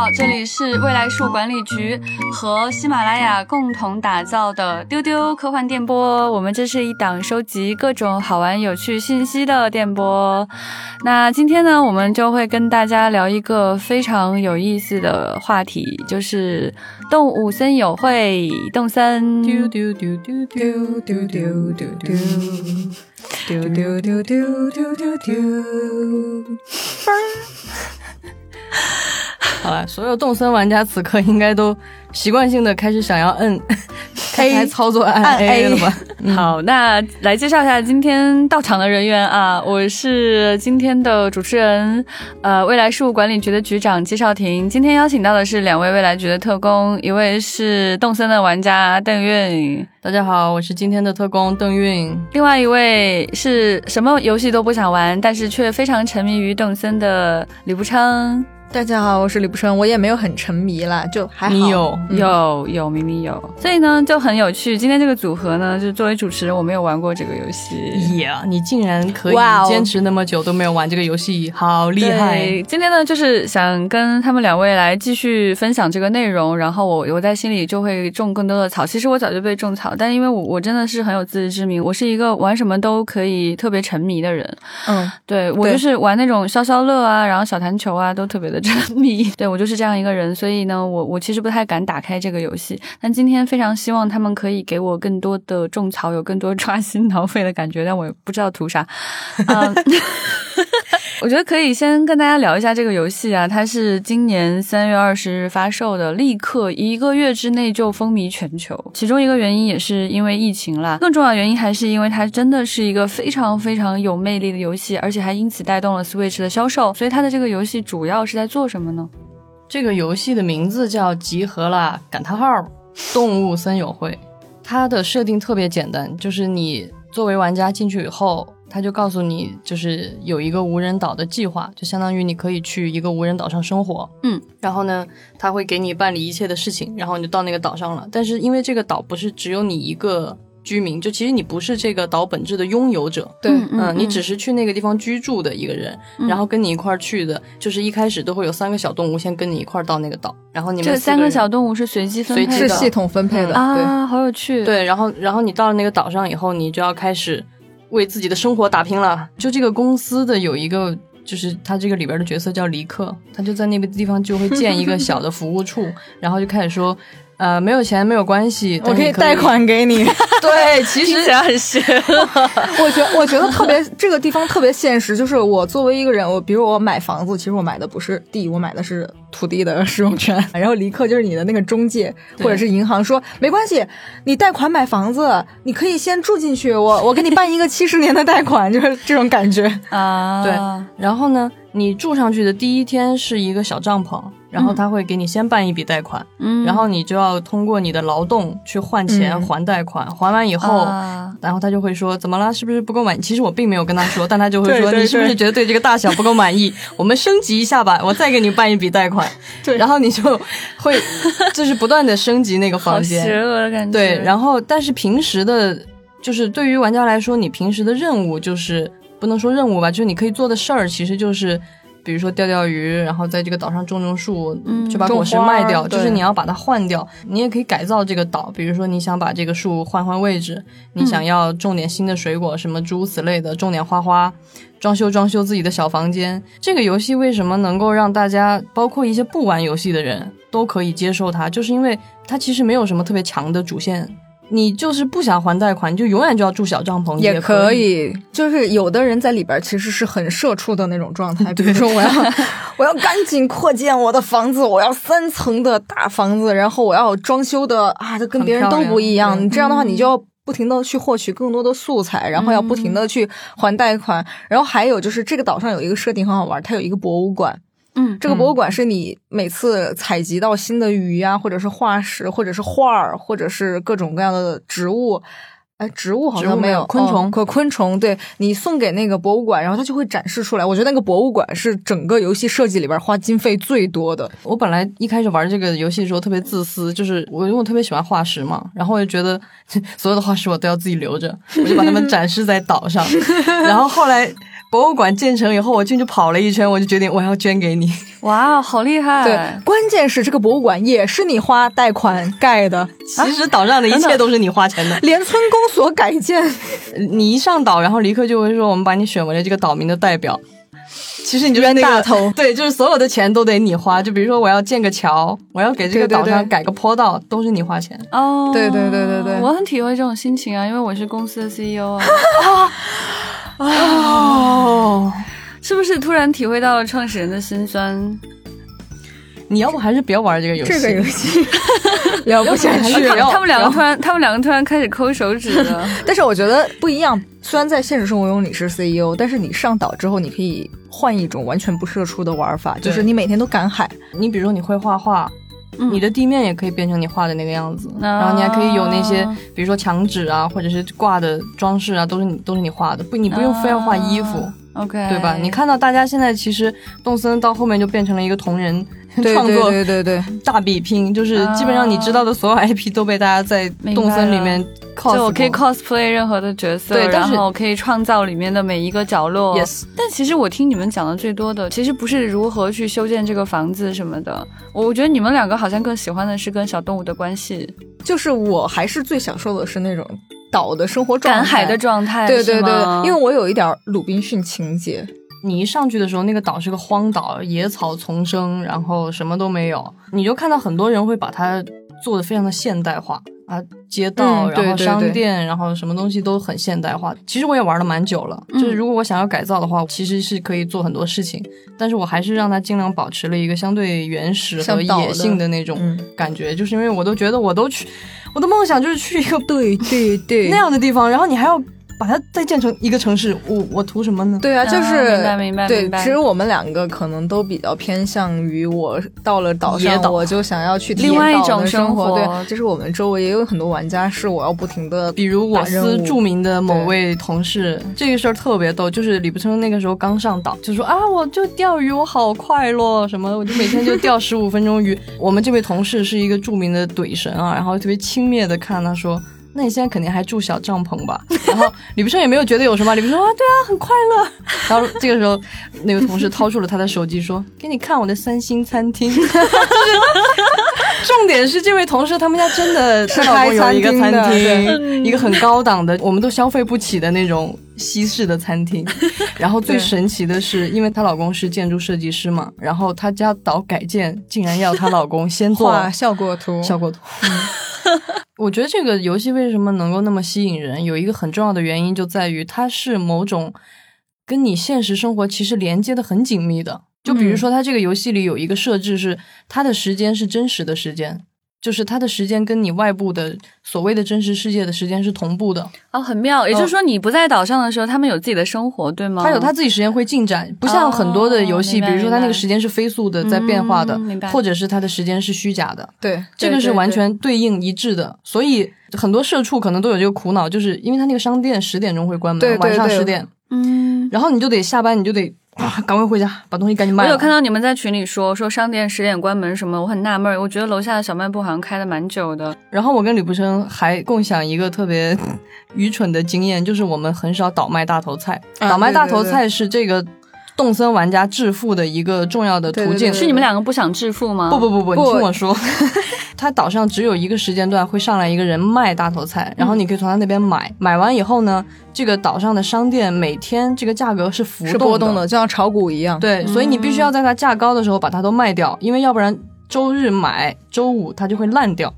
好，这里是未来树管理局和喜马拉雅共同打造的丢丢科幻电波。我们这是一档收集各种好玩有趣信息的电波。那今天呢，我们就会跟大家聊一个非常有意思的话题，就是动物森友会，动森。丢丢丢丢丢丢丢丢丢丢丢丢丢丢丢丢。好了，所有动森玩家此刻应该都习惯性的开始想要摁 开操作按 A 了吧？好，那来介绍一下今天到场的人员啊，我是今天的主持人，呃，未来事务管理局的局长季少廷。今天邀请到的是两位未来局的特工，一位是动森的玩家邓韵，大家好，我是今天的特工邓韵。另外一位是什么游戏都不想玩，但是却非常沉迷于动森的李步昌。大家好，我是李不生，我也没有很沉迷啦，就还好。你有有有，明明有，所以呢就很有趣。今天这个组合呢，就作为主持人，我没有玩过这个游戏。耶，你竟然可以坚持那么久都没有玩这个游戏，好厉害！今天呢，就是想跟他们两位来继续分享这个内容，然后我我在心里就会种更多的草。其实我早就被种草，但因为我我真的是很有自知之明，我是一个玩什么都可以特别沉迷的人。嗯，对我就是玩那种消消乐啊，然后小弹球啊，都特别的。沉迷，对我就是这样一个人，所以呢，我我其实不太敢打开这个游戏。但今天非常希望他们可以给我更多的种草，有更多抓心挠肺的感觉，但我不知道图啥。嗯，我觉得可以先跟大家聊一下这个游戏啊，它是今年三月二十日发售的，立刻一个月之内就风靡全球。其中一个原因也是因为疫情啦，更重要的原因还是因为它真的是一个非常非常有魅力的游戏，而且还因此带动了 Switch 的销售。所以它的这个游戏主要是在做什么呢？这个游戏的名字叫《集合啦感叹号 动物森友会》，它的设定特别简单，就是你作为玩家进去以后，它就告诉你，就是有一个无人岛的计划，就相当于你可以去一个无人岛上生活。嗯，然后呢，它会给你办理一切的事情，然后你就到那个岛上了。但是因为这个岛不是只有你一个。居民就其实你不是这个岛本质的拥有者，对，嗯，你只是去那个地方居住的一个人，然后跟你一块儿去的，就是一开始都会有三个小动物先跟你一块儿到那个岛，然后你们这三个小动物是随机分配的，是系统分配的啊，好有趣。对，然后然后你到了那个岛上以后，你就要开始为自己的生活打拼了。就这个公司的有一个，就是他这个里边的角色叫黎克，他就在那个地方就会建一个小的服务处，然后就开始说。呃，没有钱没有关系，我可以贷款给你。对，其实很邪恶我觉我觉得特别这个地方特别现实，就是我作为一个人，我比如我买房子，其实我买的不是地，我买的是土地的使用权。然后离克就是你的那个中介或者是银行说没关系，你贷款买房子，你可以先住进去，我 我给你办一个七十年的贷款，就是这种感觉啊。对，然后呢，你住上去的第一天是一个小帐篷。然后他会给你先办一笔贷款，嗯，然后你就要通过你的劳动去换钱还贷款，还完以后，然后他就会说怎么了，是不是不够满意？其实我并没有跟他说，但他就会说你是不是觉得对这个大小不够满意？我们升级一下吧，我再给你办一笔贷款。对，然后你就会就是不断的升级那个房间，邪恶的感觉。对，然后但是平时的，就是对于玩家来说，你平时的任务就是不能说任务吧，就是你可以做的事儿，其实就是。比如说钓钓鱼，然后在这个岛上种种树，就把果实卖掉。就是你要把它换掉，你也可以改造这个岛。比如说你想把这个树换换位置，你想要种点新的水果，什么诸如此类的，种点花花，装修装修自己的小房间。这个游戏为什么能够让大家，包括一些不玩游戏的人都可以接受它？就是因为它其实没有什么特别强的主线。你就是不想还贷款，你就永远就要住小帐篷也可以。就是有的人在里边其实是很社畜的那种状态，比如说我要我要赶紧扩建我的房子，我要三层的大房子，然后我要装修的啊，这跟别人都不一样。你这样的话，你就要不停的去获取更多的素材，然后要不停的去还贷款。然后还有就是这个岛上有一个设定很好玩，它有一个博物馆。嗯，这个博物馆是你每次采集到新的鱼啊，或者是化石，或者是画儿，或者是各种各样的植物，哎，植物好像没有，昆虫可昆虫，对你送给那个博物馆，然后它就会展示出来。我觉得那个博物馆是整个游戏设计里边花经费最多的。我本来一开始玩这个游戏的时候特别自私，就是我因为我特别喜欢化石嘛，然后我就觉得 所有的化石我都要自己留着，我就把它们展示在岛上，然后后来。博物馆建成以后，我进去跑了一圈，我就决定我要捐给你。哇，好厉害！对，关键是这个博物馆也是你花贷款盖的，其实岛上的一切都是你花钱的，连村公所改建。你一上岛，然后立刻就会说我们把你选为了这个岛民的代表。其实你就是冤大头，对，就是所有的钱都得你花。就比如说我要建个桥，我要给这个岛上改个坡道，都是你花钱。哦，对对对对对，我很体会这种心情啊，因为我是公司的 CEO 啊。哦，是不是突然体会到了创始人的辛酸？你要不还是别玩这个游戏？这个游戏 聊不下去。他们两个突然，他们两个突然开始抠手指了。但是我觉得不一样。虽然在现实生活中你是 CEO，但是你上岛之后，你可以换一种完全不社畜的玩法，就是你每天都赶海。你比如说你会画画，你的地面也可以变成你画的那个样子，然后你还可以有那些，比如说墙纸啊，或者是挂的装饰啊，都是你都是你画的。不，你不用非要画衣服，OK，对吧？你看到大家现在其实动森到后面就变成了一个同人。创作对对对大比拼，就是基本上你知道的所有 IP 都被大家在动森里面 cos，就我可以 cosplay 任何的角色，对，然后我可以创造里面的每一个角落。Yes，但其实我听你们讲的最多的，其实不是如何去修建这个房子什么的。我觉得你们两个好像更喜欢的是跟小动物的关系。就是我还是最享受的是那种岛的生活状态，赶海的状态。对对对，因为我有一点鲁滨逊情节。你一上去的时候，那个岛是个荒岛，野草丛生，然后什么都没有。你就看到很多人会把它做的非常的现代化啊，街道，然后商店，然后什么东西都很现代化。其实我也玩了蛮久了，就是如果我想要改造的话，其实是可以做很多事情，但是我还是让它尽量保持了一个相对原始和野性的那种感觉，就是因为我都觉得我都去，我的梦想就是去一个对对对那样的地方，然后你还要。把它再建成一个城市，我我图什么呢？对啊，就是明白明白对，其实我们两个可能都比较偏向于我到了岛上，我就想要去另外一种生活。对，就是我们周围也有很多玩家是我要不停的，比如我司著名的某位同事，这个事儿特别逗，就是李不称那个时候刚上岛，就说啊，我就钓鱼，我好快乐，什么我就每天就钓十五分钟鱼。我们这位同事是一个著名的怼神啊，然后特别轻蔑的看他说。那你现在肯定还住小帐篷吧？然后李不胜也没有觉得有什么。李不胜说啊，对啊，很快乐。然后这个时候，那个同事掏出了他的手机说：“给你看我的三星餐厅。”就是重点是这位同事他们家真的是有一个餐厅，一个很高档的，我们都消费不起的那种西式的餐厅。然后最神奇的是，因为她老公是建筑设计师嘛，然后她家岛改建竟然要她老公先做效果图，效果图。我觉得这个游戏为什么能够那么吸引人，有一个很重要的原因就在于它是某种跟你现实生活其实连接的很紧密的。就比如说，它这个游戏里有一个设置是它的时间是真实的时间。就是它的时间跟你外部的所谓的真实世界的时间是同步的哦，很妙。也就是说，你不在岛上的时候，他们有自己的生活，对吗？他有他自己时间会进展，不像很多的游戏，比如说他那个时间是飞速的在变化的，或者是他的时间是虚假的。对，这个是完全对应一致的。所以很多社畜可能都有这个苦恼，就是因为他那个商店十点钟会关门，晚上十点，嗯，然后你就得下班，你就得。啊！赶快回家，把东西赶紧卖。我有看到你们在群里说说商店十点关门什么，我很纳闷儿。我觉得楼下的小卖部好像开的蛮久的。然后我跟吕不生还共享一个特别 愚蠢的经验，就是我们很少倒卖大头菜。倒卖大头菜是这个动森玩家致富的一个重要的途径。是你们两个不想致富吗？不不不不，你听我说。他岛上只有一个时间段会上来一个人卖大头菜，然后你可以从他那边买。买完以后呢，这个岛上的商店每天这个价格是浮动的，就像炒股一样。对，所以你必须要在它价高的时候把它都卖掉，因为要不然周日买，周五它就会烂掉。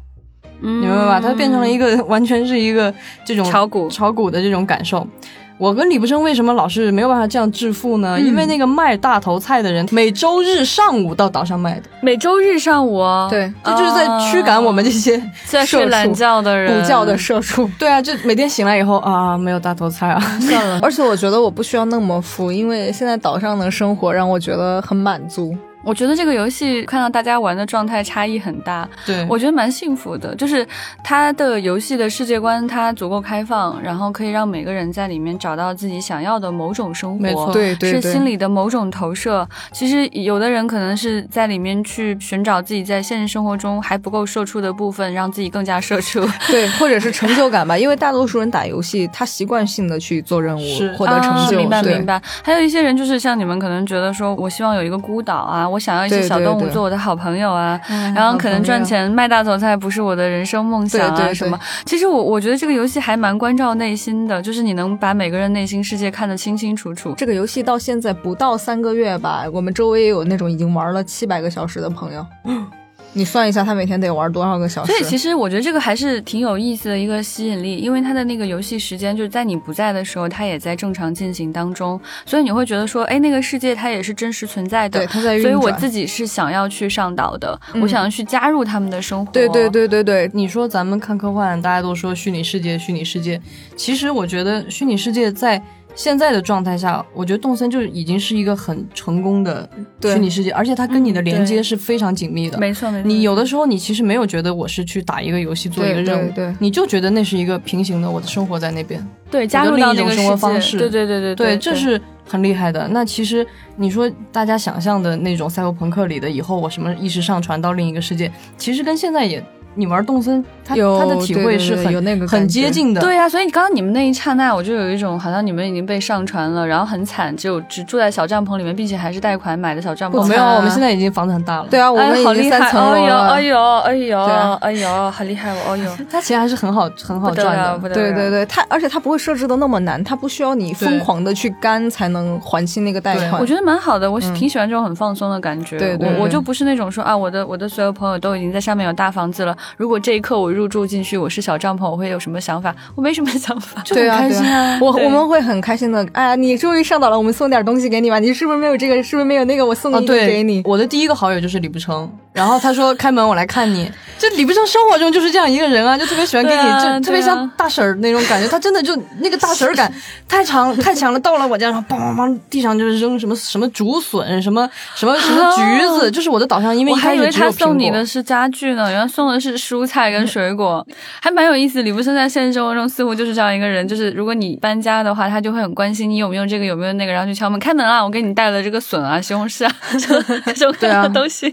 你明白吧？它变成了一个完全是一个这种炒股炒股的这种感受。我跟李不生为什么老是没有办法这样致富呢？因为那个卖大头菜的人每周日上午到岛上卖的，每周日上午，对，这就是在驱赶我们这些在睡懒觉的人、补觉的社畜。对啊，就每天醒来以后啊，没有大头菜啊，算了。而且我觉得我不需要那么富，因为现在岛上的生活让我觉得很满足。我觉得这个游戏看到大家玩的状态差异很大，对我觉得蛮幸福的。就是它的游戏的世界观它足够开放，然后可以让每个人在里面找到自己想要的某种生活，对对，是心里的某种投射。其实有的人可能是在里面去寻找自己在现实生活中还不够社畜的部分，让自己更加社畜，对，或者是成就感吧。因为大多数人打游戏，他习惯性的去做任务，获得成就。明白明白。还有一些人就是像你们可能觉得说，我希望有一个孤岛啊。我想要一些小动物做我的好朋友啊，然后可能赚钱卖大头菜不是我的人生梦想啊什么。其实我我觉得这个游戏还蛮关照内心的，就是你能把每个人内心世界看得清清楚楚。这个游戏到现在不到三个月吧，我们周围也有那种已经玩了七百个小时的朋友。你算一下，他每天得玩多少个小时？所以其实我觉得这个还是挺有意思的一个吸引力，因为他的那个游戏时间就是在你不在的时候，他也在正常进行当中，所以你会觉得说，哎，那个世界它也是真实存在的。对，它在所以我自己是想要去上岛的，我想要去加入他们的生活。对对对对对，你说咱们看科幻，大家都说虚拟世界，虚拟世界，其实我觉得虚拟世界在。现在的状态下，我觉得动森就已经是一个很成功的虚拟世界，而且它跟你的连接是非常紧密的。没错，没错。你有的时候你其实没有觉得我是去打一个游戏做一个任务，对，你就觉得那是一个平行的，我的生活在那边。对，加入到那个生活方式。对对对对对，这是很厉害的。那其实你说大家想象的那种赛博朋克里的以后我什么意识上传到另一个世界，其实跟现在也。你玩动森，他他的体会是很有那个很接近的。对呀，所以刚刚你们那一刹那，我就有一种好像你们已经被上传了，然后很惨，就只住在小帐篷里面，并且还是贷款买的小帐篷。没有，我们现在已经房子很大了。对啊，我们好厉害！哎呦，哎呦，哎呦，哎呦，好厉害哦！哎呦，他钱 还是很好很好赚的。对对对，他而且他不会设置的那么难，他不需要你疯狂的去干才能还清那个贷款。我觉得蛮好的，我挺喜欢这种很放松的感觉。对，我我就不是那种说啊，我的我的所有朋友都已经在上面有大房子了，如果这一刻。我入住进去，我是小帐篷，我会有什么想法？我没什么想法，就很开心啊！我我们会很开心的。哎呀，你终于上岛了，我们送点东西给你吧。你是不是没有这个？是不是没有那个？我送东西给你。我的第一个好友就是李不成，然后他说开门我来看你。就李不生生活中就是这样一个人啊，就特别喜欢给你，就特别像大婶儿那种感觉。他真的就那个大婶儿感 太强太强了。到了我家，然后梆梆梆，地上就是扔什么什么竹笋，什么什么什么橘子，就是我的导向，因为我还以为他送你的是家具呢，原来送的是蔬菜跟水果。还蛮有意思，李不生在现实生活中似乎就是这样一个人，就是如果你搬家的话，他就会很关心你有没有这个有没有那个，然后去敲门开门啊，我给你带了这个笋啊、西红柿啊，这种各样的东西。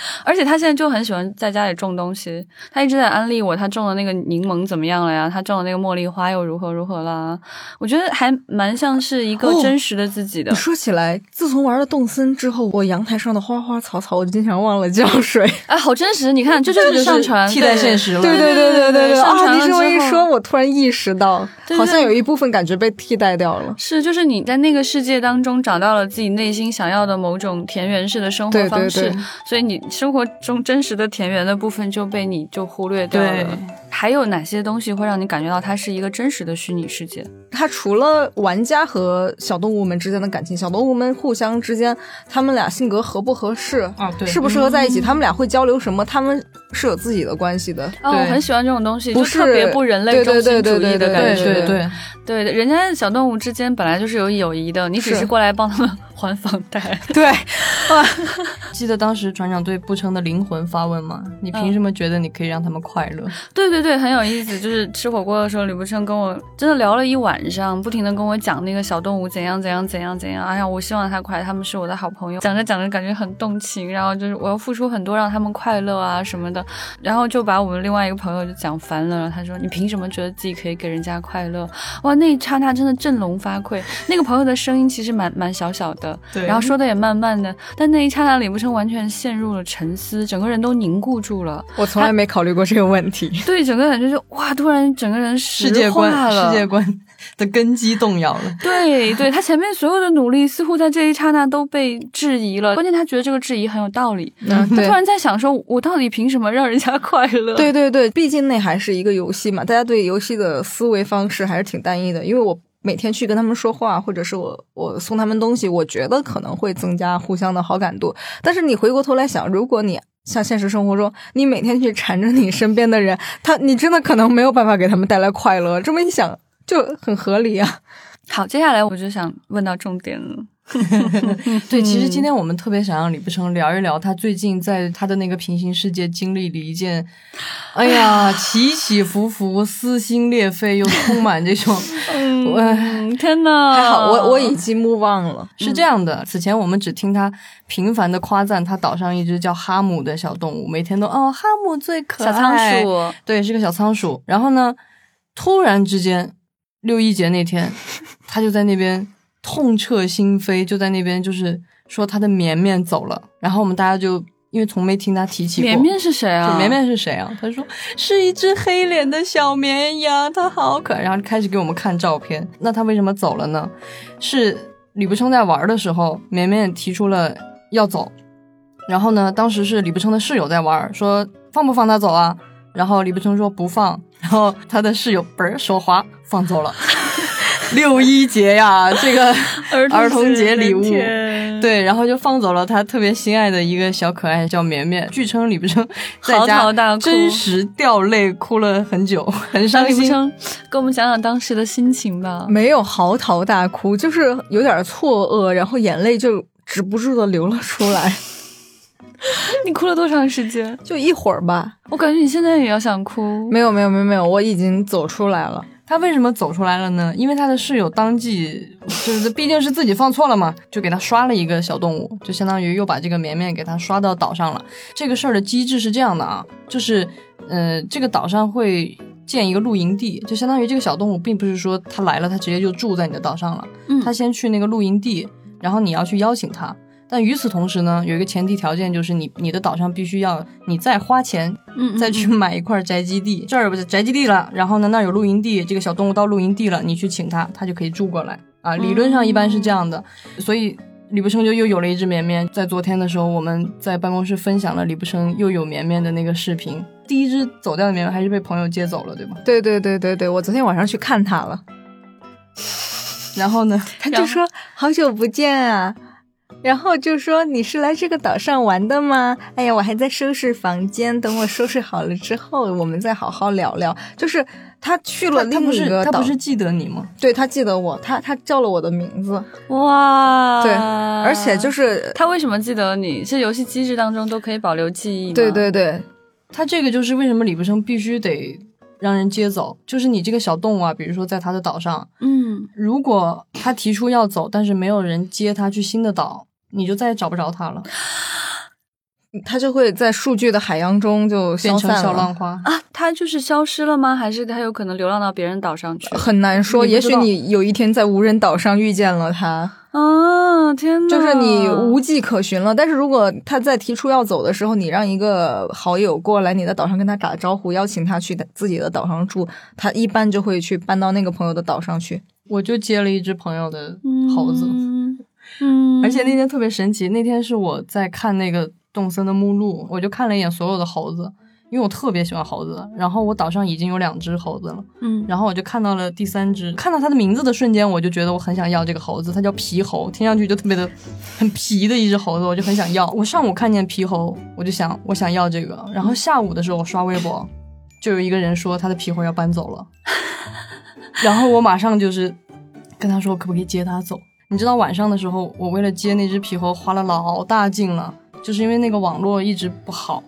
而且他现在就很喜欢在家里种东西，他一直在安利我，他种的那个柠檬怎么样了呀？他种的那个茉莉花又如何如何啦？我觉得还蛮像是一个真实的自己的。说起来，自从玩了动森之后，我阳台上的花花草草，我经常忘了浇水。哎，好真实！你看，这就是上传替代现实了。对对对对对对啊！你这么一说，我突然意识到，好像有一部分感觉被替代掉了。是，就是你在那个世界当中找到了自己内心想要的某种田园式的生活方式，所以你生活中。真实的田园的部分就被你就忽略掉了。还有哪些东西会让你感觉到它是一个真实的虚拟世界？它除了玩家和小动物们之间的感情，小动物们互相之间，他们俩性格合不合适啊？对，适不适合在一起？他们俩会交流什么？他们是有自己的关系的。啊，我很喜欢这种东西，就特别不人类中心主义的感觉。对对对对，人家小动物之间本来就是有友谊的，你只是过来帮他们还房贷。对，记得当时船长对不称的灵魂发问吗？你凭什么觉得你可以让他们快乐？对对对，很有意思。就是吃火锅的时候，李不称跟我真的聊了一晚上，不停的跟我讲那个小动物怎样怎样怎样怎样。哎呀，我希望他快，他们是我的好朋友。讲着讲着感觉很动情，然后就是我要付出很多让他们快乐啊什么的，然后就把我们另外一个朋友就讲烦了。然后他说：“你凭什么觉得自己可以给人家快乐？”哇！那一刹那真的振聋发聩。那个朋友的声音其实蛮蛮小小的，对，然后说的也慢慢的，但那一刹那李不生完全陷入了沉思，整个人都凝固住了。我从来没考虑过这个问题。对，整个感觉就哇，突然整个人世界观世界观的根基动摇了。对，对他前面所有的努力似乎在这一刹那都被质疑了。关键他觉得这个质疑很有道理。他突然在想说，我到底凭什么让人家快乐？对对对，毕竟那还是一个游戏嘛，大家对游戏的思维方式还是挺单一的。因为我每天去跟他们说话，或者是我我送他们东西，我觉得可能会增加互相的好感度。但是你回过头来想，如果你像现实生活中，你每天去缠着你身边的人，他你真的可能没有办法给他们带来快乐。这么一想就很合理啊。好，接下来我就想问到重点了。对，其实今天我们特别想让李不生聊一聊他最近在他的那个平行世界经历了一件，哎呀，起起伏伏、撕心裂肺又充满这种，嗯，天呐，还好我我已经 move on 了。是这样的，此前我们只听他频繁的夸赞他岛上一只叫哈姆的小动物，每天都哦哈姆最可爱，小仓鼠，对，是个小仓鼠。然后呢，突然之间六一节那天，他就在那边。痛彻心扉，就在那边，就是说他的绵绵走了，然后我们大家就因为从没听他提起过绵绵是谁啊？绵绵是谁啊？他说是一只黑脸的小绵羊，它好可爱，然后开始给我们看照片。那他为什么走了呢？是李不称在玩的时候，绵绵提出了要走，然后呢，当时是李不称的室友在玩，说放不放他走啊？然后李不称说不放，然后他的室友嘣儿手滑放走了。六一节呀，这个儿童节礼物，对，然后就放走了他特别心爱的一个小可爱，叫绵绵。据称李不生 在家真实掉泪，哭了很久，很伤心。跟我们讲讲当时的心情吧。没有嚎啕大哭，就是有点错愕，然后眼泪就止不住的流了出来。你哭了多长时间？就一会儿吧。我感觉你现在也要想哭。没有，没有，没有，没有，我已经走出来了。他为什么走出来了呢？因为他的室友当即就是毕竟是自己放错了嘛，就给他刷了一个小动物，就相当于又把这个绵绵给他刷到岛上了。这个事儿的机制是这样的啊，就是呃，这个岛上会建一个露营地，就相当于这个小动物并不是说它来了，它直接就住在你的岛上了，嗯，他先去那个露营地，然后你要去邀请他。但与此同时呢，有一个前提条件，就是你你的岛上必须要你再花钱，嗯，再去买一块宅基地，这儿不是宅基地了，然后呢那儿有露营地，这个小动物到露营地了，你去请它，它就可以住过来啊。理论上一般是这样的，所以李不生就又有了一只绵绵。在昨天的时候，我们在办公室分享了李不生又有绵绵的那个视频。第一只走掉的绵绵还是被朋友接走了，对吗？对对对对对，我昨天晚上去看它了，然后呢，他就说 好久不见啊。然后就说你是来这个岛上玩的吗？哎呀，我还在收拾房间，等我收拾好了之后，我们再好好聊聊。就是他去了另一个岛，他不是记得你吗？对他记得我，他他叫了我的名字。哇，对，而且就是他为什么记得你？是游戏机制当中都可以保留记忆。对对对，他这个就是为什么李不生必须得让人接走，就是你这个小动物啊，比如说在他的岛上，嗯，如果他提出要走，但是没有人接他去新的岛。你就再也找不着它了，它就会在数据的海洋中就变成小浪花啊！它就是消失了吗？还是它有可能流浪到别人岛上去？很难说，也许你有一天在无人岛上遇见了它啊！天呐，就是你无迹可寻了。但是如果他在提出要走的时候，你让一个好友过来你的岛上跟他打招呼，邀请他去自己的岛上住，他一般就会去搬到那个朋友的岛上去。我就接了一只朋友的猴子。嗯，而且那天特别神奇，那天是我在看那个动森的目录，我就看了一眼所有的猴子，因为我特别喜欢猴子。然后我岛上已经有两只猴子了，嗯，然后我就看到了第三只，看到它的名字的瞬间，我就觉得我很想要这个猴子，它叫皮猴，听上去就特别的很皮的一只猴子，我就很想要。我上午看见皮猴，我就想我想要这个，然后下午的时候我刷微博，就有一个人说他的皮猴要搬走了，然后我马上就是跟他说可不可以接他走。你知道晚上的时候，我为了接那只皮猴花了老大劲了，就是因为那个网络一直不好，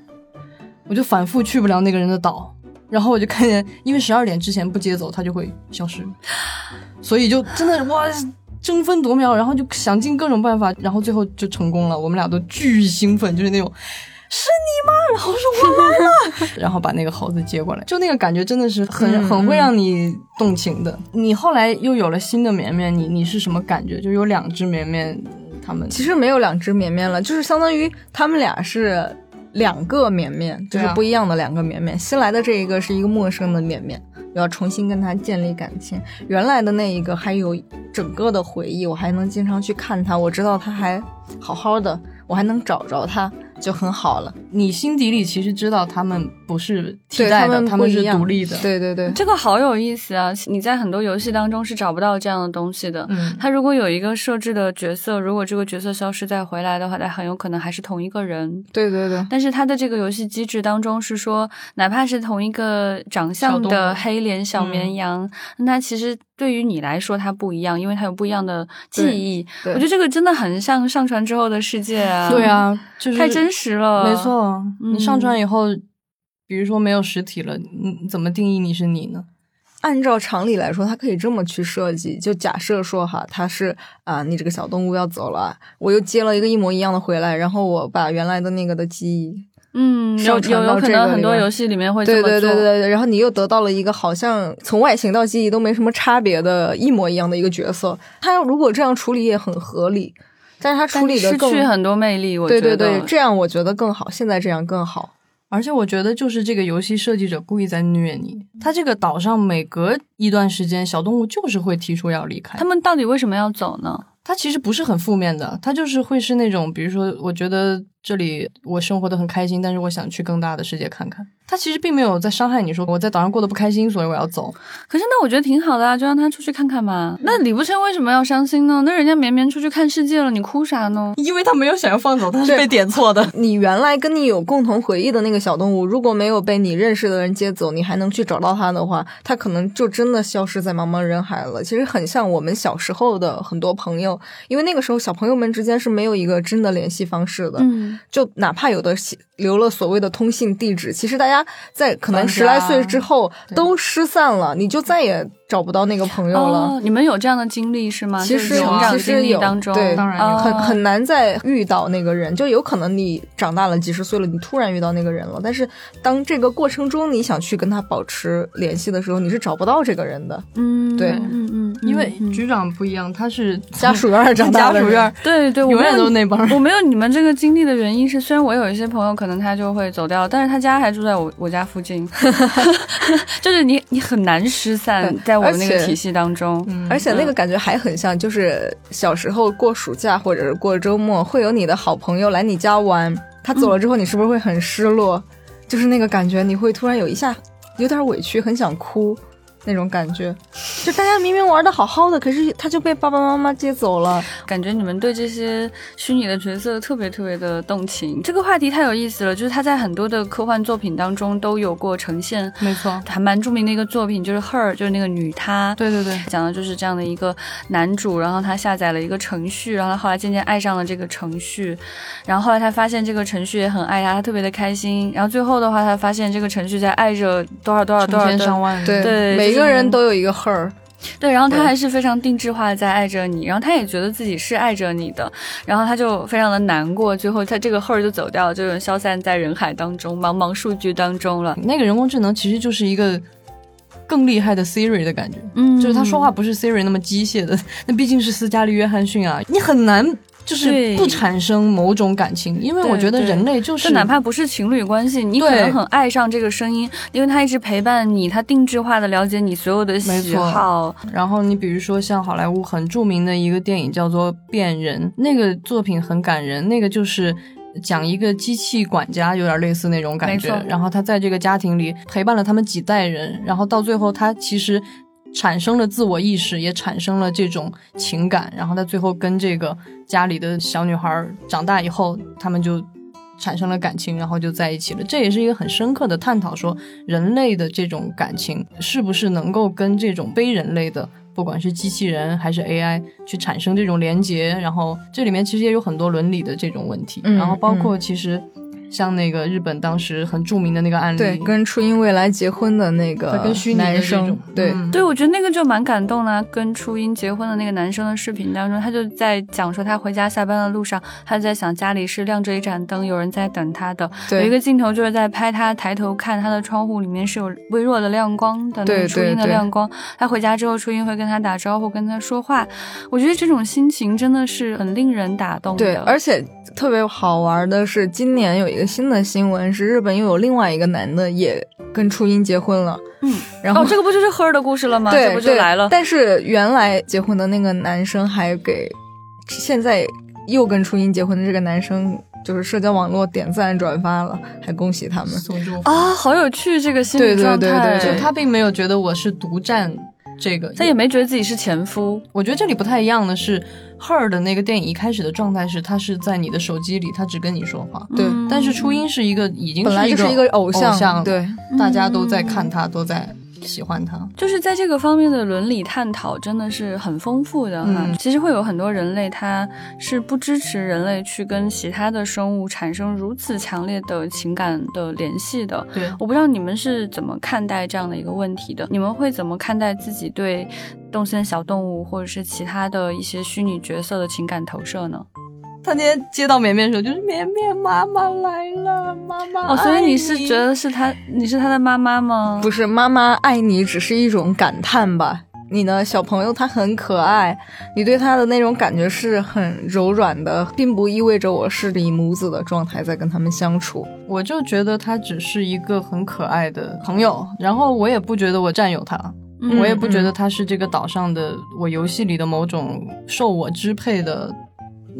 我就反复去不了那个人的岛，然后我就看见，因为十二点之前不接走，它就会消失，所以就真的哇争分夺秒，然后就想尽各种办法，然后最后就成功了，我们俩都巨兴奋，就是那种。是你吗？然后说我来了，然后把那个猴子接过来，就那个感觉真的是很很会让你动情的。你后来又有了新的绵绵，你你是什么感觉？就有两只绵绵，他们其实没有两只绵绵了，就是相当于他们俩是两个绵绵，就是不一样的两个绵绵。新来的这一个是一个陌生的绵绵，要重新跟他建立感情。原来的那一个还有整个的回忆，我还能经常去看他，我知道他还好好的，我还能找着他。就很好了。你心底里其实知道他们不是替代的，他们是独立的。对对对，这个好有意思啊！你在很多游戏当中是找不到这样的东西的。嗯，他如果有一个设置的角色，如果这个角色消失再回来的话，他很有可能还是同一个人。对对对。但是他的这个游戏机制当中是说，哪怕是同一个长相的黑脸小绵羊，那他其实。对于你来说它不一样，因为它有不一样的记忆。我觉得这个真的很像上传之后的世界啊！对，啊，就是太真实了。没，错，嗯你上传以后，比如说没有实体了，你怎么定义你是你呢？按照常理来说，它可以这么去设计。就假设说哈，它是啊，你这个小动物要走了，我又接了一个一模一样的回来，然后我把原来的那个的记忆，嗯，有有有可能很多游戏里面会对。对对对对，然后你又得到了一个好像从外形到记忆都没什么差别的一模一样的一个角色。他如果这样处理也很合理，但是他处理的更失去很多魅力，我对觉得。对对，这样我觉得更好。现在这样更好。而且我觉得，就是这个游戏设计者故意在虐你。他这个岛上每隔一段时间，小动物就是会提出要离开。他们到底为什么要走呢？它其实不是很负面的，它就是会是那种，比如说，我觉得这里我生活的很开心，但是我想去更大的世界看看。他其实并没有在伤害你，说我在岛上过得不开心，所以我要走。可是那我觉得挺好的啊，就让他出去看看嘛。那李不琛为什么要伤心呢？那人家绵绵出去看世界了，你哭啥呢？因为他没有想要放走，他是被点错的。你原来跟你有共同回忆的那个小动物，如果没有被你认识的人接走，你还能去找到它的话，他可能就真的消失在茫茫人海了。其实很像我们小时候的很多朋友，因为那个时候小朋友们之间是没有一个真的联系方式的，嗯，就哪怕有的写留了所谓的通信地址，其实大家在可能十来岁之后都失散了，你就再也找不到那个朋友了。哦，你们有这样的经历是吗？其实有啊成长经其实有历当中，对当然哦很很难再遇到那个人，就有可能你长大了几十岁了，你突然遇到那个人了，但是当这个过程中你想去跟他保持联系的时候，你是找不到这个人的。嗯，对嗯嗯，因为嗯局长不一样，他是家属院长大的家属院，对对，我永远都是那帮人。我没有你们这个经历的原因是，虽然我有一些朋友可能他就会走掉，但是他家还住在我我家附近 就是你你很难失散在我们那个体系当中。嗯而且那个感觉还很像，就是小时候过暑假或者是过周末，会有你的好朋友来你家玩，他走了之后，你是不是会很失落？就是那个感觉，你会突然有一下有点委屈，很想哭那种感觉。就大家明明玩的好好的，可是他就被爸爸妈妈接走了。感觉你们对这些虚拟的角色特别特别的动情。这个话题太有意思了，就是他在很多的科幻作品当中都有过呈现，没错，还蛮著名的一个作品，就是《Her》，就是那个女她。对对对，讲的就是这样的一个男主，然后他下载了一个程序，然后他后来渐渐爱上了这个程序，然后后来他发现这个程序也很爱他，他特别的开心，然后最后的话，他发现这个程序在爱着多少多少多少上万人。对每个人都有一个 her。对，然后他还是非常定制化的在爱着你，然后他也觉得自己是爱着你的，然后他就非常的难过，最后他这个 her 就走掉了，就消散在人海当中，茫茫数据当中了。那个人工智能其实就是一个更厉害的 Siri 的感觉，嗯就是他说话不是 Siri 那么机械的，那毕竟是斯嘉丽·约翰逊啊，你很难就是不产生某种感情，因为我觉得人类就是就哪怕不是情侣关系，你可能很爱上这个声音，因为它一直陪伴你，它定制化的了解你所有的喜好。然后你比如说像好莱坞很著名的一个电影叫做《变人》，那个作品很感人，那个就是。讲一个机器管家，有点类似那种感觉。然后他在这个家庭里陪伴了他们几代人，然后到最后他其实产生了自我意识，也产生了这种情感。然后他最后跟这个家里的小女孩长大以后，他们就产生了感情，然后就在一起了。这也是一个很深刻的探讨，说人类的这种感情是不是能够跟这种非人类的，不管是机器人还是 AI 去产生这种连接。然后这里面其实也有很多伦理的这种问题，嗯然后包括其实像那个日本当时很著名的那个案例，对，跟初音未来结婚的那个跟虚拟的这男生种，对，嗯对，我觉得那个就蛮感动的啊。跟初音结婚的那个男生的视频当中，他就在讲说他回家下班的路上，他就在想家里是亮着一盏灯，有人在等他的。有一，个镜头就是在拍他抬头看他的窗户里面是有微弱的亮光的，那对个初音的亮光。他回家之后，初音会跟他打招呼，跟他说话。我觉得这种心情真的是很令人打动的。对，而且特别好玩的是，今年有一个新的新闻，是日本又有另外一个男的也跟初音结婚了。嗯，然后、哦，这个不就是赫尔的故事了吗？对这不就来了？但是原来结婚的那个男生还给现在又跟初音结婚的这个男生，就是社交网络点赞转发了，还恭喜他们。送祝福啊，好有趣这个心对对理状态。对对就他并没有觉得我是独占这个，他也没觉得自己是前夫。我觉得这里不太一样的是，Her 的那个电影一开始的状态是，他是在你的手机里，他只跟你说话。对但是初音是一个已经本来就是一一个偶像，像，，对，大家都在看他，都在喜欢他。就是在这个方面的伦理探讨真的是很丰富的哈。嗯其实会有很多人类他是不支持人类去跟其他的生物产生如此强烈的情感的联系的。对，我不知道你们是怎么看待这样的一个问题的？你们会怎么看待自己对动森小动物或者是其他的一些虚拟角色的情感投射呢？他那天接到绵绵的时候，就是绵绵妈妈来了，妈妈哦，所以你是觉得是他，你是他的妈妈吗？不是妈妈爱你只是一种感叹吧？你呢，小朋友他很可爱，你对他的那种感觉是很柔软的，并不意味着我是以母子的状态在跟他们相处。我就觉得他只是一个很可爱的朋友，然后我也不觉得我占有他，嗯我也不觉得他是这个岛上的我游戏里的某种受我支配的。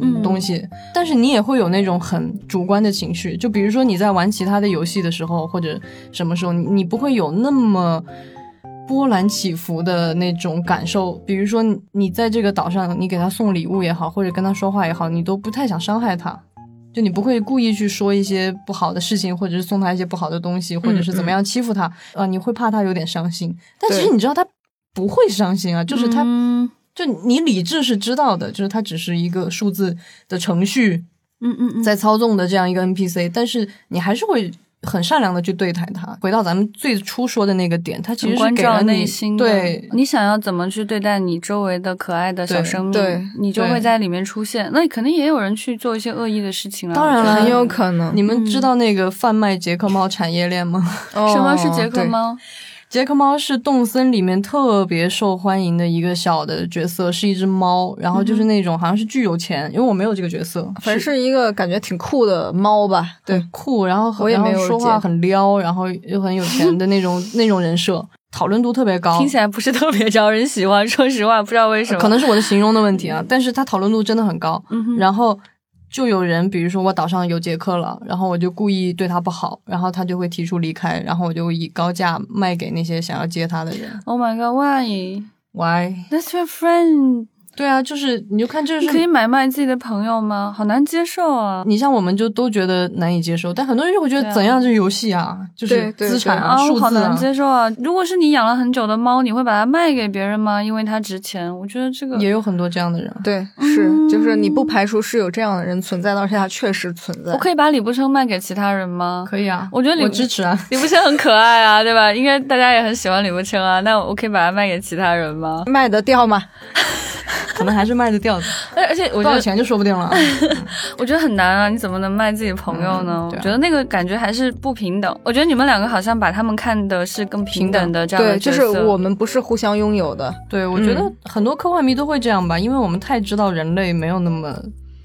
嗯东西，但是你也会有那种很主观的情绪，就比如说你在玩其他的游戏的时候，或者什么时候，你你不会有那么波澜起伏的那种感受。比如说你你在这个岛上，你给他送礼物也好，或者跟他说话也好，你都不太想伤害他，就你不会故意去说一些不好的事情，或者是送他一些不好的东西，或者是怎么样欺负他，啊、你会怕他有点伤心。但其实你知道他不会伤心啊，就是他。嗯就你理智是知道的，就是它只是一个数字的程序嗯嗯嗯，在操纵的这样一个 NPC，但是你还是会很善良的去对待它。回到咱们最初说的那个点，它其实是给了你内心，对你想要怎么去对待你周围的可爱的小生命，对你就会在里面出现。那肯定也有人去做一些恶意的事情了。当然了很有可能。你们知道那个贩卖杰克猫产业链吗？哦什么是杰克？猫？杰克猫是动森里面特别受欢迎的一个小的角色，是一只猫，然后就是那种好像是巨有钱，因为我没有这个角色，反正是一个感觉挺酷的猫吧？对，酷，然后很没有说话很撩，然后又很有钱的那种 那种人设，讨论度特别高。听起来不是特别招人喜欢，说实话，不知道为什么。可能是我的形容的问题啊，但是他讨论度真的很高。嗯然后就有人，比如说我岛上有杰克了，然后我就故意对他不好，然后他就会提出离开，然后我就以高价卖给那些想要接他的人。Oh my god, why? Why？That's your friend. 对啊，就是你就看这是可以买卖自己的朋友吗？好难接受啊！你像我们就都觉得难以接受，但很多人就会觉得怎样是游戏啊，就是资产啊，数字好难啊。接受啊！如果是你养了很久的猫，你会把它卖给别人吗？因为它值钱。我觉得这个也有很多这样的人。对，是，嗯就是你不排除是有这样的人存在，而且他确实存在。我可以把李不生卖给其他人吗？可以啊，我觉得李我支持啊。李不生很可爱啊，对吧？应该大家也很喜欢李不生啊。那我可以把它卖给其他人吗？卖得掉吗？可能还是卖得掉的，而而且我觉得多少钱就说不定了啊。我觉得很难啊，你怎么能卖自己朋友呢？嗯啊我觉得那个感觉还是不平等。我觉得你们两个好像把他们看的是更平等的这样的对，就角色。是我们不是互相拥有的。对，我觉得很多科幻迷都会这样吧，因为我们太知道人类没有那么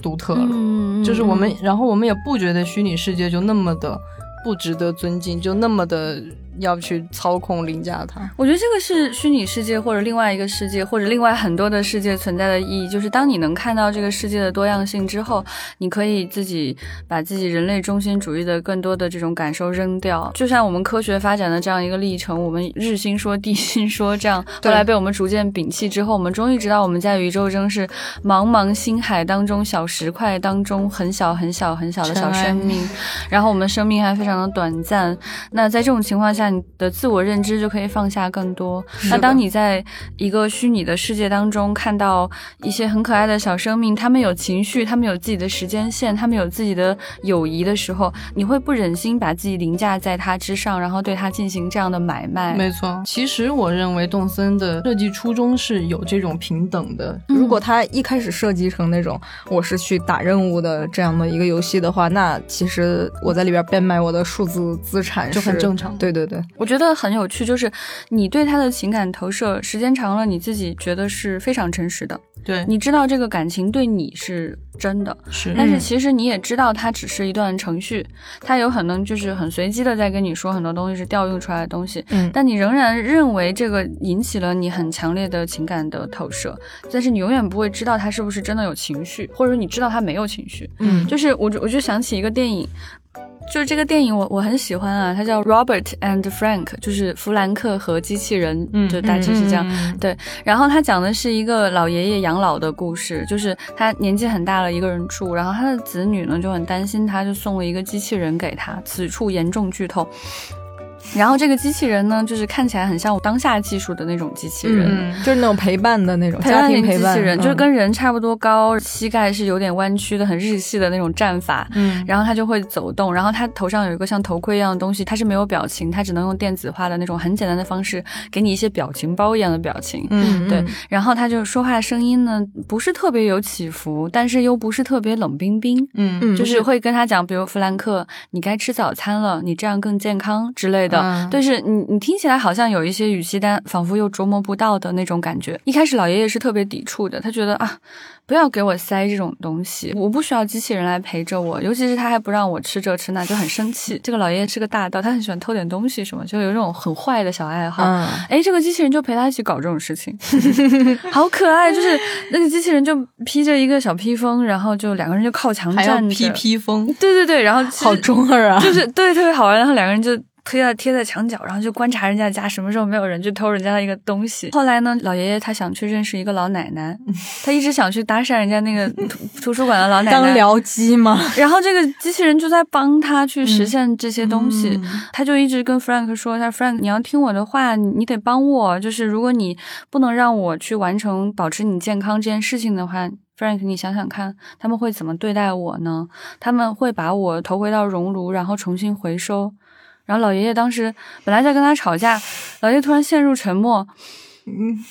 独特了，嗯，就是我们，然后我们也不觉得虚拟世界就那么的不值得尊敬，就那么的要去操控凌驾它。我觉得这个是虚拟世界或者另外一个世界或者另外很多的世界存在的意义，就是当你能看到这个世界的多样性之后，你可以自己把自己人类中心主义的更多的这种感受扔掉。就像我们科学发展的这样一个历程，我们日心说地心说这样，后来被我们逐渐摒弃之后，我们终于知道我们在宇宙中是茫茫星海当中小石块当中很小很小很小的小生命，然后我们生命还非常的短暂。那在这种情况下，你的自我认知就可以放下更多。那当你在一个虚拟的世界当中看到一些很可爱的小生命，他们有情绪，他们有自己的时间线，他们有自己的友谊的时候，你会不忍心把自己凌驾在它之上，然后对它进行这样的买卖。没错，其实我认为动森的设计初衷是有这种平等的。嗯如果他一开始设计成那种我是去打任务的这样的一个游戏的话，那其实我在里边变卖我的数字资产就很正常对对对，我觉得很有趣，就是你对他的情感投射时间长了，你自己觉得是非常真实的，对，你知道这个感情对你是真的，是但是其实你也知道，它只是一段程序，它有可能就是很随机的在跟你说很多东西是调用出来的东西，嗯但你仍然认为这个引起了你很强烈的情感的投射，但是你永远不会知道他是不是真的有情绪，或者说你知道他没有情绪。嗯就是我就我就想起一个电影。就是这个电影我我很喜欢啊，它叫 Robert and Frank，就是弗兰克和机器人，嗯就大致是这样。嗯对，然后他讲的是一个老爷爷养老的故事，就是他年纪很大了，一个人住，然后他的子女呢就很担心他，就送了一个机器人给他。此处严重剧透。然后这个机器人呢，就是看起来很像我当下技术的那种机器人，嗯，就是那种陪伴的那种陪家伴型机庭陪伴器人，嗯就是跟人差不多高，膝盖是有点弯曲的，很日系的那种站法。嗯，然后它就会走动，然后它头上有一个像头盔一样的东西，它是没有表情，它只能用电子化的那种很简单的方式给你一些表情包一样的表情。嗯对，然后它就说话声音呢，不是特别有起伏，但是又不是特别冷冰冰，就是会跟他讲，比如弗兰克，你该吃早餐了，你这样更健康之类的。嗯对，是你你听起来好像有一些语气，但仿佛又琢磨不到的那种感觉。一开始老爷爷是特别抵触的，他觉得啊，不要给我塞这种东西，我不需要机器人来陪着我，尤其是他还不让我吃这吃那，就很生气。这个老爷爷是个大盗，他很喜欢偷点东西什么，就有这种很坏的小爱好。嗯，哎，这个机器人就陪他一起搞这种事情，好可爱。就是那个机器人就披着一个小披风，然后就两个人就靠墙站着，披披风，对对对，然后好中二啊，就是对特别好玩，然后两个人就。贴在贴在墙角，然后就观察人家家什么时候没有人去偷人家的一个东西。后来呢，老爷爷他想去认识一个老奶奶，他一直想去搭讪人家那个图图书馆的老奶奶。当僚机嘛？然后这个机器人就在帮他去实现这些东西，嗯他就一直跟 Frank 说：“他 Frank，你要听我的话，你你得帮我。就是如果你不能让我去完成保持你健康这件事情的话。” Frank，你想想看，他们会怎么对待我呢？他们会把我投回到熔炉，然后重新回收。然后老爷爷当时本来在跟他吵架，老爷爷突然陷入沉默，嗯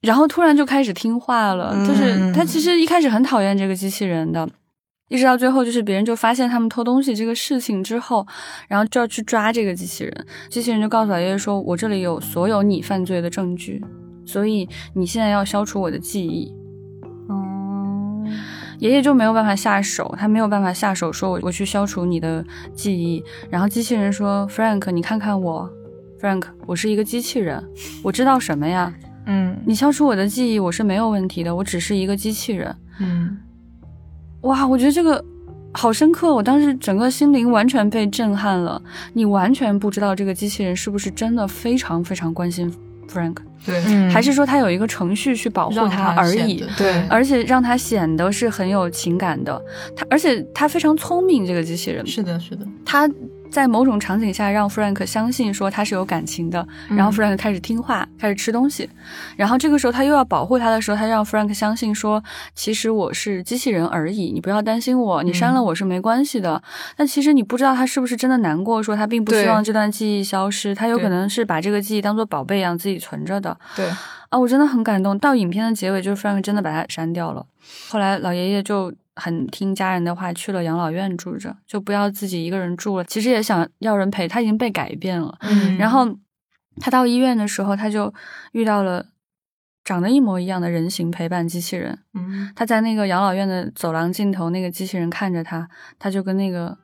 然后突然就开始听话了。就是嗯他其实一开始很讨厌这个机器人的，一直到最后，就是别人就发现他们偷东西这个事情之后，然后就要去抓这个机器人。机器人就告诉老爷爷说：“我这里有所有你犯罪的证据，所以你现在要消除我的记忆。”哦，爷爷就没有办法下手，他没有办法下手说我我去消除你的记忆。然后机器人说：“Frank，你看看我，Frank，我是一个机器人，我知道什么呀？嗯，你消除我的记忆，我是没有问题的，我只是一个机器人。嗯，”哇，我觉得这个好深刻，我当时整个心灵完全被震撼了。你完全不知道这个机器人是不是真的非常非常关心 Frank，对，嗯。还是说他有一个程序去保护让他而已。对。而且让他显得是很有情感的，他而且他非常聪明，这个机器人，是的，是的，他在某种场景下让 Frank 相信说他是有感情的，然后 Frank 开始听话，开始吃东西，然后这个时候他又要保护他的时候，他让 Frank 相信说，其实我是机器人而已，你不要担心我，你删了我是没关系的。但其实你不知道他是不是真的难过，说他并不希望这段记忆消失，他有可能是把这个记忆当做宝贝一样自己存着的。对，啊，我真的很感动。到影片的结尾，就是 Frank 真的把它删掉了。后来老爷爷就很听家人的话，去了养老院住着，就不要自己一个人住了。其实也想要人陪，他已经被改变了。嗯然后他到医院的时候，他就遇到了长得一模一样的人形陪伴机器人。嗯，他在那个养老院的走廊尽头，那个机器人看着他，他就跟那个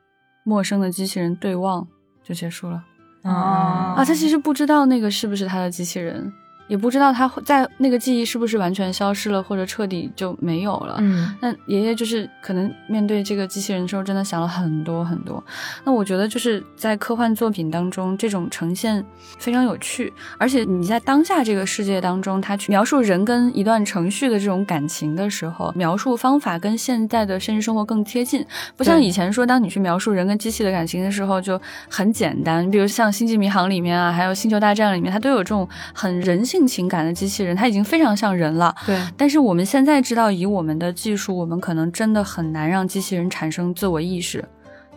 陌生的机器人对望，就结束了。啊啊，他其实不知道那个是不是他的机器人，也不知道他会在那个记忆是不是完全消失了，或者彻底就没有了。嗯那爷爷就是可能面对这个机器人的时候，真的想了很多很多。那我觉得就是在科幻作品当中，这种呈现非常有趣，而且你在当下这个世界当中，他去描述人跟一段程序的这种感情的时候，描述方法跟现在的现实生活更贴近，不像以前说，当你去描述人跟机器的感情的时候就很简单，比如像《星际迷航》里面啊，还有《星球大战》里面，它都有这种很人性情感的机器人，它已经非常像人了。对，但是我们现在知道，以我们的技术，我们可能真的很难让机器人产生自我意识。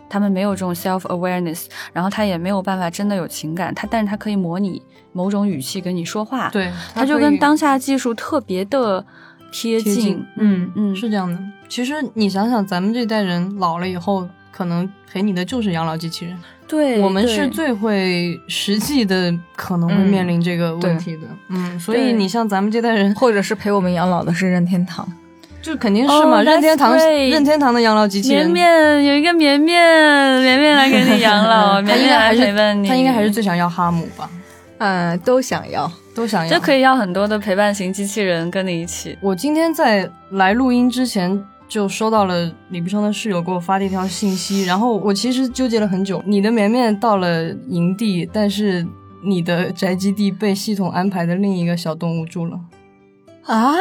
他们没有这种 self awareness，然后他也没有办法真的有情感，他但是他可以模拟某种语气跟你说话，，对，他就跟当下技术特别的贴贴近嗯嗯，是这样的。其实你想想，咱们这代人老了以后，可能陪你的就是养老机器人。对，我们是最会实际的，可能会嗯面临这个问题的。嗯，所以你像咱们这代人，或者是陪我们养老的是任天堂，就肯定是嘛。Oh, 任天堂任天堂的养老机器人，绵绵有一个绵绵，绵绵来给你养老，他绵绵来陪伴你，他应该还是最想要哈姆吧，嗯，都想要。都想要。就可以要很多的陪伴型机器人跟你一起。我今天在来录音之前就收到了李不生的室友给我发的一条信息，然后我其实纠结了很久。你的绵绵到了营地，但是你的宅基地被系统安排的另一个小动物住了。啊，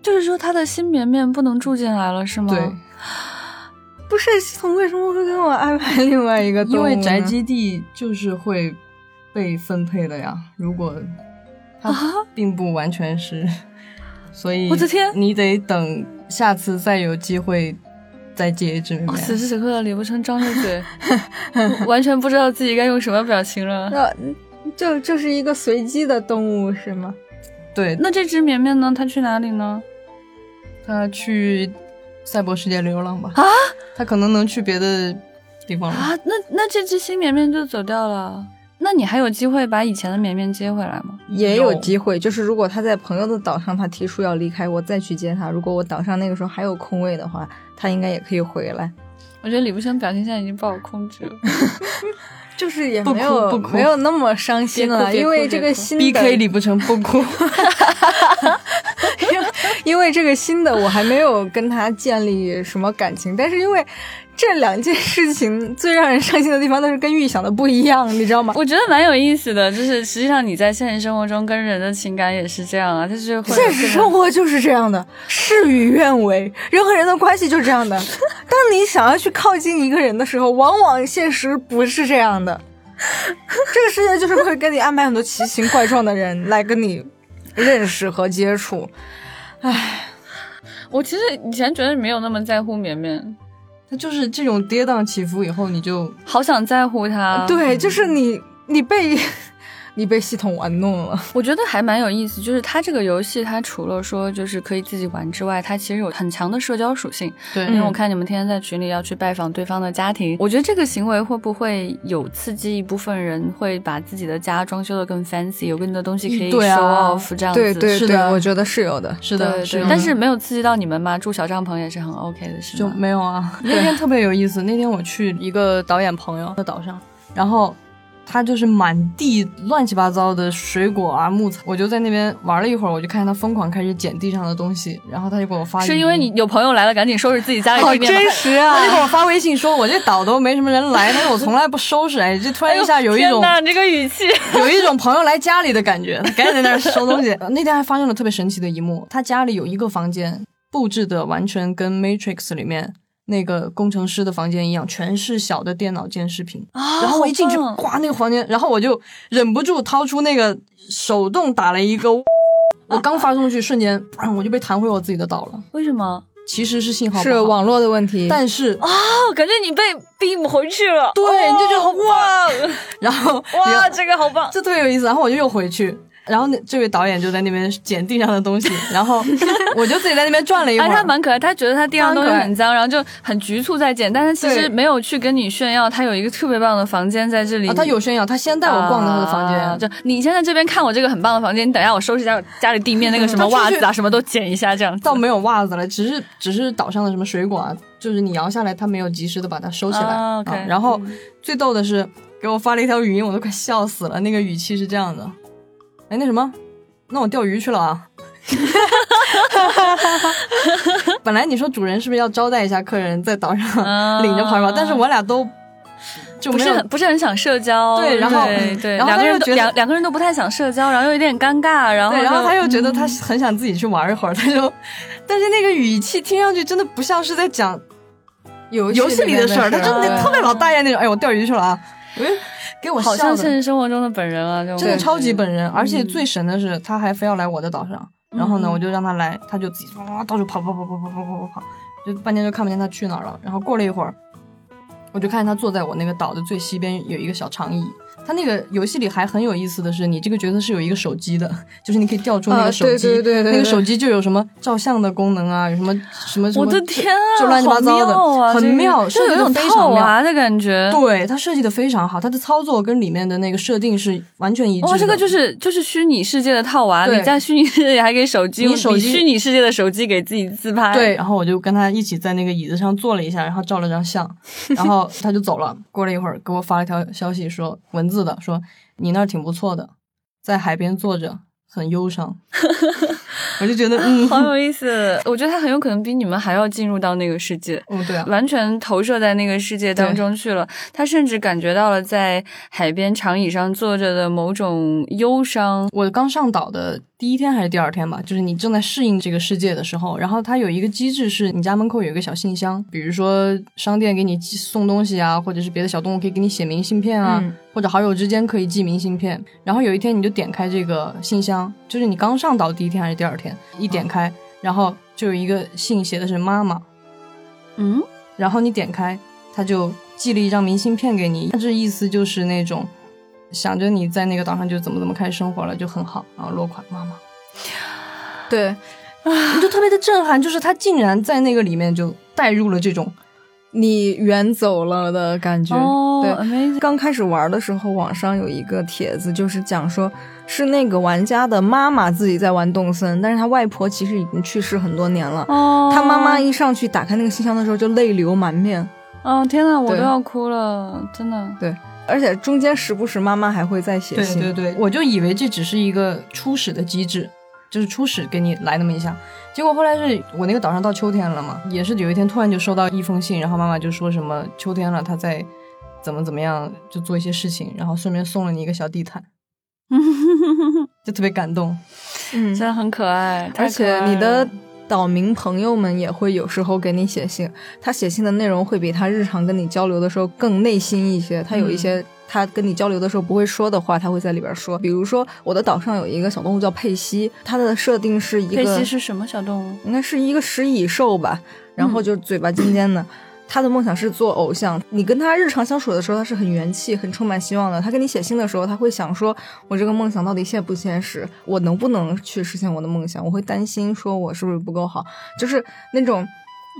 就是说，他的新绵绵不能住进来了，是吗？对，不是系统为什么会给我安排另外一个 动物？因为宅基地就是会被分配的呀。如果它并不完全是，所以我的天你得等下次再有机会再接一只此时此刻的李不成张着嘴，完全不知道自己该用什么表情了。那 就就是一个随机的动物是吗？对，那这只绵绵呢？它去哪里呢？它去赛博世界流浪吧。啊它可能能去别的地方了。啊，那那这只新绵绵就走掉了。那你还有机会把以前的绵绵接回来吗？也有有机会，就是如果他在朋友的岛上，他提出要离开，我再去接他。如果我岛上那个时候还有空位的话，他应该也可以回来。我觉得李不生表情现在已经不好控制了。就是也没有不哭没有那么伤心了，因为这个新的 B K 李不成不哭，因为这个新的我还没有跟他建立什么感情，但是因为这两件事情最让人伤心的地方都是跟预想的不一样，你知道吗？我觉得蛮有意思的，就是实际上你在现实生活中跟人的情感也是这样啊，就是会现实生活就是这样的，事与愿违，人和人的关系就是这样的。当你想要去靠近一个人的时候，往往现实不是这样的。这个世界就是会给你安排很多奇形怪状的人来跟你认识和接触。唉我其实以前觉得没有那么在乎绵绵，他就是这种跌宕起伏以后，你就好想在乎他。对，就是你，你被你被系统玩弄了。我觉得还蛮有意思，就是它这个游戏，它除了说就是可以自己玩之外，它其实有很强的社交属性。对因为我看你们天天在群里要去拜访对方的家庭，我觉得这个行为会不会有刺激一部分人会把自己的家装修的更 fancy，有更多东西可以对啊 show off 这样子。对对对，我觉得是有的。是的，但是没有刺激到你们吗？住小帐篷也是很 OK 的，是就？没有啊。那天特别有意思，那天我去一个导演朋友的岛上，然后他就是满地乱七八糟的水果啊、木材，我就在那边玩了一会儿，我就看见他疯狂开始捡地上的东西，然后他就给我发，是因为你有朋友来了，赶紧收拾自己家里好真实啊他就给啊！我发微信说，我这岛都没什么人来，他说我从来不收拾，哎，这突然一下有一种天哪，你这个语气，有一种朋友来家里的感觉，他赶紧在那儿收东西。那天还发生了特别神奇的一幕，他家里有一个房间布置的完全跟 Matrix 里面那个工程师的房间一样，全是小的电脑监视屏。啊然后我一进去，哇，那个房间，然后我就忍不住掏出那个手动打了一个，我刚发送去，瞬间，砰我就被弹回我自己的岛了。为什么？其实是信号，是网络的问题，但是哦，感觉你被 beam 回去了。对你就觉得好哇然后哇，这个好棒。这特别有意思。然后我就又回去，然后那这位导演就在那边捡地上的东西，然后我就自己在那边转了一会哎，儿。他蛮可爱，他觉得他地上东西很脏，然后就很局促在捡，但是其实没有去跟你炫耀，他有一个特别棒的房间在这里。啊，他有炫耀，他先带我逛的他的房间，啊就你先在这边看我这个很棒的房间，你等一下我收拾一下我家里地面那个什么袜子啊，什么都捡一下，这样。倒没有袜子了，只是只是岛上的什么水果啊，就是你摇下来，他没有及时的把它收起来。然后最逗的是，给我发了一条语音，我都快笑死了。那个语气是这样的：哎，那什么，那我钓鱼去了啊。本来你说主人是不是要招待一下客人，在岛上啊 领着跑一跑，但是我俩都就不是很不是很想社交，对然后对对，然后两个人都他又觉得两两个人都不太想社交，然后又有点尴尬，然后对，然后他又觉得他很想自己去玩一会儿，他就，但是那个语气听上去真的不像是在讲游游戏里的事儿，他真的对特别老大爷那种。哎，我钓鱼去了啊，给我好像现实生活中的本人啊，真的超级本人。而且最神的是，他还非要来我的岛上，然后呢，我就让他来，他就自己哇到处跑跑跑跑跑跑跑跑跑，就半天就看不见他去哪儿了。然后过了一会儿，我就看见他坐在我那个岛的最西边有一个小长椅。他那个游戏里还很有意思的是，你这个角色是有一个手机的，就是你可以调出那啊个手机，对对对对对那个手机就有什么照相的功能啊，有什么什么什么，我的天啊，就乱七八糟的，好妙啊、很这个妙，就有一种套。娃的感觉。对，它设计的非常好，它的操作跟里面的那个设定是完全一致的。哇，这个就是就是虚拟世界的套娃，你在虚拟世界里还给手机，你手机虚拟世界的手机给自己自拍。对，，然后我就跟他一起在那个椅子上坐了一下，然后照了张相，然后他就走了。过了一会儿，给我发了一条消息说文字的，说你那儿挺不错的，在海边坐着，很忧伤。我就觉得，嗯，好有意思。我觉得他很有可能比你们还要进入到那个世界。嗯，对啊，完全投射在那个世界当中去了，他甚至感觉到了在海边长椅上坐着的某种忧伤。我刚上岛的第一天还是第二天吧，就是你正在适应这个世界的时候，然后它有一个机制是，你家门口有一个小信箱，比如说商店给你寄送东西啊，或者是别的小动物可以给你写明信片啊，或者好友之间可以寄明信片。然后有一天你就点开这个信箱，就是你刚上岛第一天还是第二天，一点开，然后就有一个信写的是妈妈，嗯，然后你点开，他就寄了一张明信片给你，大致意思就是那种。想着你在那个岛上就怎么怎么开始生活了就很好，然后落款妈妈，对，你就特别的震撼，就是他竟然在那个里面就带入了这种你远走了的感觉。对，刚开始玩的时候，网上有一个帖子，就是讲说是那个玩家的妈妈自己在玩动森，但是他外婆其实已经去世很多年了。哦，他妈妈一上去打开那个信箱的时候就泪流满面。哦，天呐，我都要哭了，真的。对。而且中间时不时妈妈还会再写信，对对对，我就以为这只是一个初始的机制，就是初始给你来那么一下，结果后来是我那个岛上到秋天了嘛，也是有一天突然就收到一封信，然后妈妈就说什么秋天了，她在怎么怎么样就做一些事情，然后顺便送了你一个小地毯，就特别感动，嗯，真的很可爱，而且你的。岛民朋友们也会有时候给你写信，他写信的内容会比他日常跟你交流的时候更内心一些。他有一些他跟你交流的时候不会说的话，他会在里边说。比如说，我的岛上有一个小动物叫佩西，它的设定是一个佩西是什么小动物？应该是一个食蚁兽吧，然后就嘴巴尖尖的。他的梦想是做偶像。你跟他日常相处的时候，他是很元气、很充满希望的。他跟你写信的时候，他会想说：“我这个梦想到底现不现实？我能不能去实现我的梦想？”我会担心说：“我是不是不够好？”就是那种。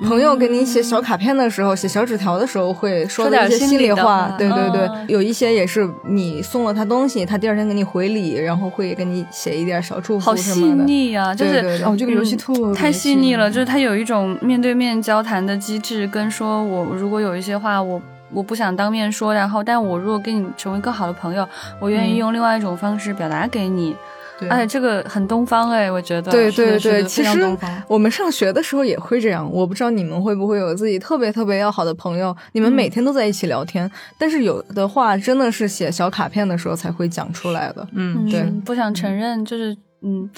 朋友给你写小卡片的时候，写小纸条的时候，会说一些心里话。对对对，有一些也是你送了他东西，他第二天给你回礼，然后会给你写一点小祝福什么的。好细腻啊！就是哦，这个游戏特太细腻了，就是它有一种面对面交谈的机制，跟说我如果有一些话我我不想当面说，然后但我如果跟你成为更好的朋友，我愿意用另外一种方式表达给你。哎，这个很东方哎，我觉得。对对对，其实我们上学的时候也会这样。我不知道你们会不会有自己特别特别要好的朋友，你们每天都在一起聊天，但是有的话真的是写小卡片的时候才会讲出来的。嗯，对，不想承认就是嗯，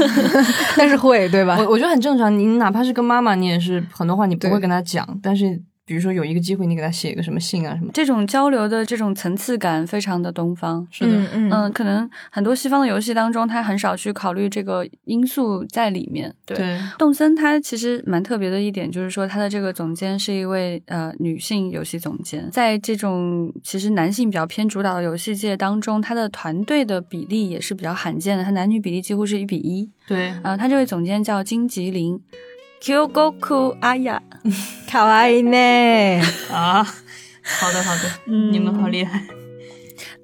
但是会对吧？我我觉得很正常。你哪怕是跟妈妈，你也是很多话你不会跟她讲，但是。比如说有一个机会，你给他写一个什么信啊什么？这种交流的这种层次感非常的东方，是的，嗯嗯，可能很多西方的游戏当中，他很少去考虑这个因素在里面。对，动森它其实蛮特别的一点，就是说它的这个总监是一位呃女性游戏总监，在这种其实男性比较偏主导的游戏界当中，他的团队的比例也是比较罕见的，他男女比例几乎是一比一。对，啊，他这位总监叫金吉林。Q 高酷阿雅，卡哇伊呢？啊，好的好的，你们好厉害。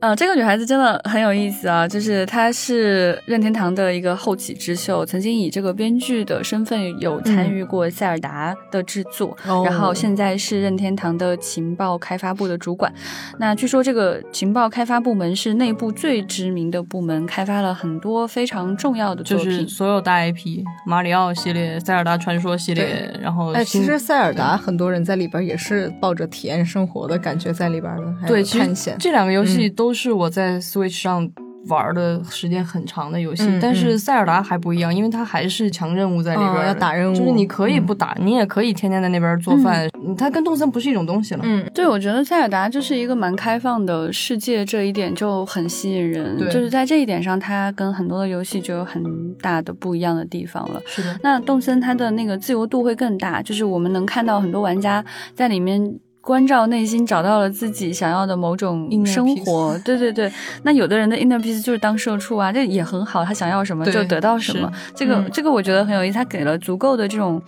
呃，这个女孩子真的很有意思啊，就是她是任天堂的一个后起之秀，曾经以这个编剧的身份有参与过塞尔达的制作，然后现在是任天堂的情报开发部的主管。那据说这个情报开发部门是内部最知名的部门，开发了很多非常重要的作品，就是所有大 IP，马里奥系列、塞尔达传说系列，然后哎，其实塞尔达很多人在里边也是抱着体验生活的感觉在里边的，对，探险这两个游戏都。都是我在 Switch 上。玩的时间很长的游戏，但是塞尔达还不一样，因为它还是强任务在里边，要打任务。就是你可以不打，你也可以天天在那边做饭。它跟动森不是一种东西了。嗯，对，我觉得塞尔达就是一个蛮开放的世界，这一点就很吸引人。就是在这一点上，它跟很多的游戏就有很大的不一样的地方了。是的，那动森它的那个自由度会更大，就是我们能看到很多玩家在里面。关照内心，找到了自己想要的某种生活。对对对，那有的人的 inner peace 就是当社畜啊，这也很好。他想要什么就得到什么。这个这个我觉得很有意思，他给了足够的这种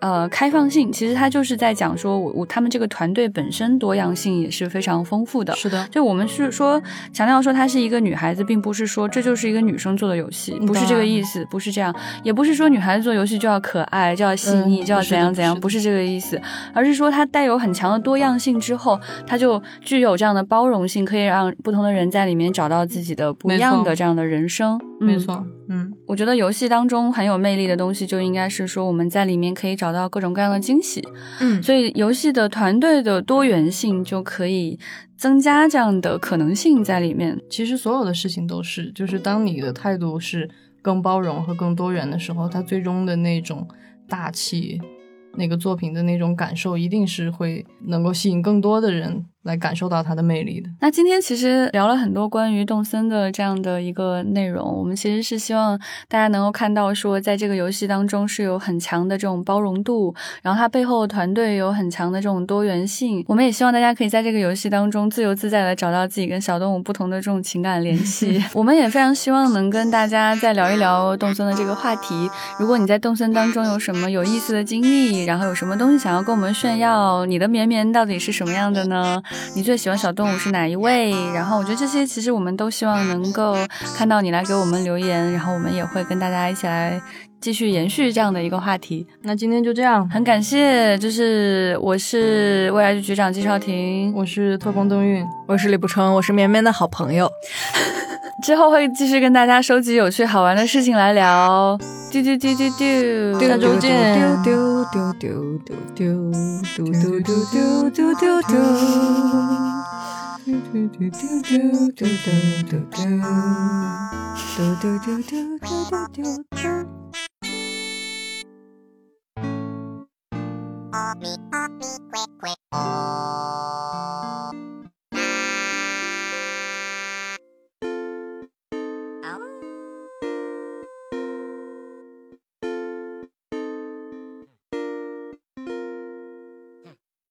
呃开放性。其实他就是在讲说，我我他们这个团队本身多样性也是非常丰富的。是的，就我们是说强调说她是一个女孩子，并不是说这就是一个女生做的游戏，不是这个意思，不是这样，也不是说女孩子做游戏就要可爱，就要细腻，就要怎样怎样，不是这个意思，而是说它带有很强的多。多样性之后，它就具有这样的包容性，可以让不同的人在里面找到自己的不一样的这样的人生。没错，嗯，我觉得游戏当中很有魅力的东西，就应该是说我们在里面可以找到各种各样的惊喜。嗯，所以游戏的团队的多元性就可以增加这样的可能性在里面。其实所有的事情都是，就是当你的态度是。更包容和更多元的时候，它最终的那种大气，那个作品的那种感受，一定是会能够吸引更多的人。来感受到它的魅力的。那今天其实聊了很多关于动森的这样的一个内容，我们其实是希望大家能够看到，说在这个游戏当中是有很强的这种包容度，然后它背后团队有很强的这种多元性。我们也希望大家可以在这个游戏当中自由自在的找到自己跟小动物不同的这种情感联系。我们也非常希望能跟大家再聊一聊动森的这个话题。如果你在动森当中有什么有意思的经历，然后有什么东西想要跟我们炫耀，你的绵绵到底是什么样的呢？你最喜欢小动物是哪一位？然后我觉得这些其实我们都希望能够看到你来给我们留言，然后我们也会跟大家一起来继续延续这样的一个话题。那今天就这样，很感谢，就是我是未来局局长季少廷，我是特工邓韵，我是李不成，我是绵绵的好朋友。之后会继续跟大家收集有趣好玩的事情来聊。丢丢丢丢丢，下周见。丢丢丢丢丢丢丢丢丢丢丢丢丢丢丢丢 Oh, me, oh, me, quick, quick. Oh.